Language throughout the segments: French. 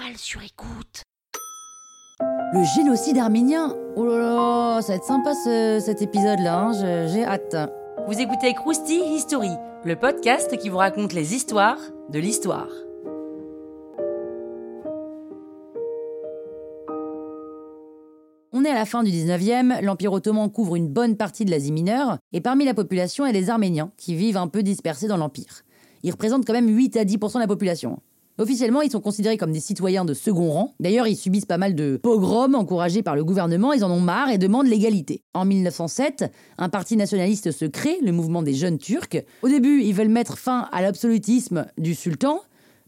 toile sur écoute. Le génocide arménien Oh là là, ça va être sympa ce- cet épisode-là, hein, je- j'ai hâte. Vous écoutez Krusty History, le podcast qui vous raconte les histoires de l'histoire. On est à la fin du 19e, l'Empire ottoman couvre une bonne partie de l'Asie mineure, et parmi la population, il y a les Arméniens, qui vivent un peu dispersés dans l'Empire. Ils représentent quand même 8 à 10% de la population. Officiellement, ils sont considérés comme des citoyens de second rang. D'ailleurs, ils subissent pas mal de pogroms encouragés par le gouvernement, ils en ont marre et demandent l'égalité. En 1907, un parti nationaliste se crée, le mouvement des jeunes turcs. Au début, ils veulent mettre fin à l'absolutisme du sultan,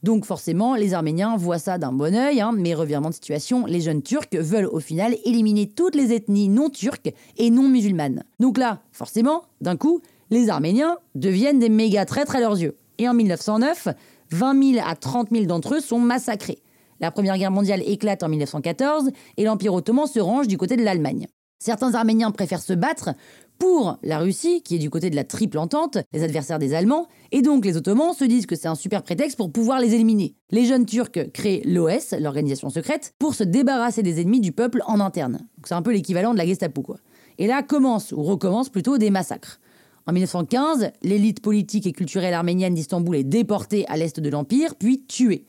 donc forcément, les Arméniens voient ça d'un bon œil, hein, mais revirement de situation, les jeunes Turcs veulent au final éliminer toutes les ethnies non turques et non musulmanes. Donc là, forcément, d'un coup, les Arméniens deviennent des méga traîtres à leurs yeux. Et en 1909, 20 000 à 30 000 d'entre eux sont massacrés. La Première Guerre mondiale éclate en 1914 et l'Empire ottoman se range du côté de l'Allemagne. Certains Arméniens préfèrent se battre pour la Russie, qui est du côté de la triple entente, les adversaires des Allemands, et donc les Ottomans se disent que c'est un super prétexte pour pouvoir les éliminer. Les jeunes Turcs créent l'OS, l'organisation secrète, pour se débarrasser des ennemis du peuple en interne. C'est un peu l'équivalent de la Gestapo, quoi. Et là commencent, ou recommencent plutôt, des massacres. En 1915, l'élite politique et culturelle arménienne d'Istanbul est déportée à l'est de l'Empire, puis tuée.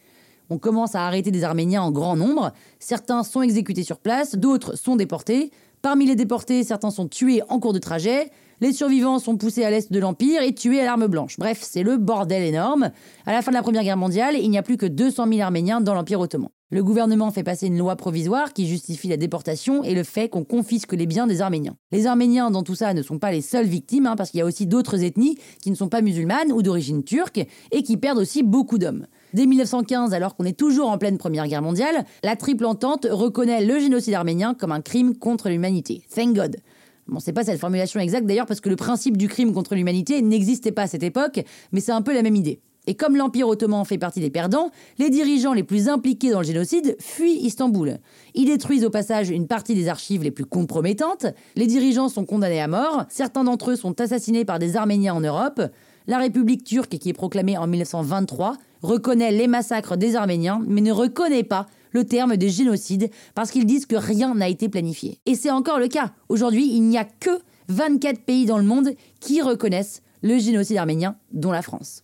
On commence à arrêter des Arméniens en grand nombre. Certains sont exécutés sur place, d'autres sont déportés. Parmi les déportés, certains sont tués en cours de trajet. Les survivants sont poussés à l'est de l'Empire et tués à l'arme blanche. Bref, c'est le bordel énorme. À la fin de la Première Guerre mondiale, il n'y a plus que 200 000 Arméniens dans l'Empire ottoman. Le gouvernement fait passer une loi provisoire qui justifie la déportation et le fait qu'on confisque les biens des Arméniens. Les Arméniens dans tout ça ne sont pas les seules victimes, hein, parce qu'il y a aussi d'autres ethnies qui ne sont pas musulmanes ou d'origine turque et qui perdent aussi beaucoup d'hommes. Dès 1915, alors qu'on est toujours en pleine Première Guerre mondiale, la Triple Entente reconnaît le génocide arménien comme un crime contre l'humanité. Thank God. Bon, c'est pas cette formulation exacte d'ailleurs parce que le principe du crime contre l'humanité n'existait pas à cette époque, mais c'est un peu la même idée. Et comme l'Empire ottoman fait partie des perdants, les dirigeants les plus impliqués dans le génocide fuient Istanbul. Ils détruisent au passage une partie des archives les plus compromettantes, les dirigeants sont condamnés à mort, certains d'entre eux sont assassinés par des Arméniens en Europe, la République turque, qui est proclamée en 1923, reconnaît les massacres des Arméniens, mais ne reconnaît pas le terme de génocide parce qu'ils disent que rien n'a été planifié. Et c'est encore le cas. Aujourd'hui, il n'y a que 24 pays dans le monde qui reconnaissent le génocide arménien, dont la France.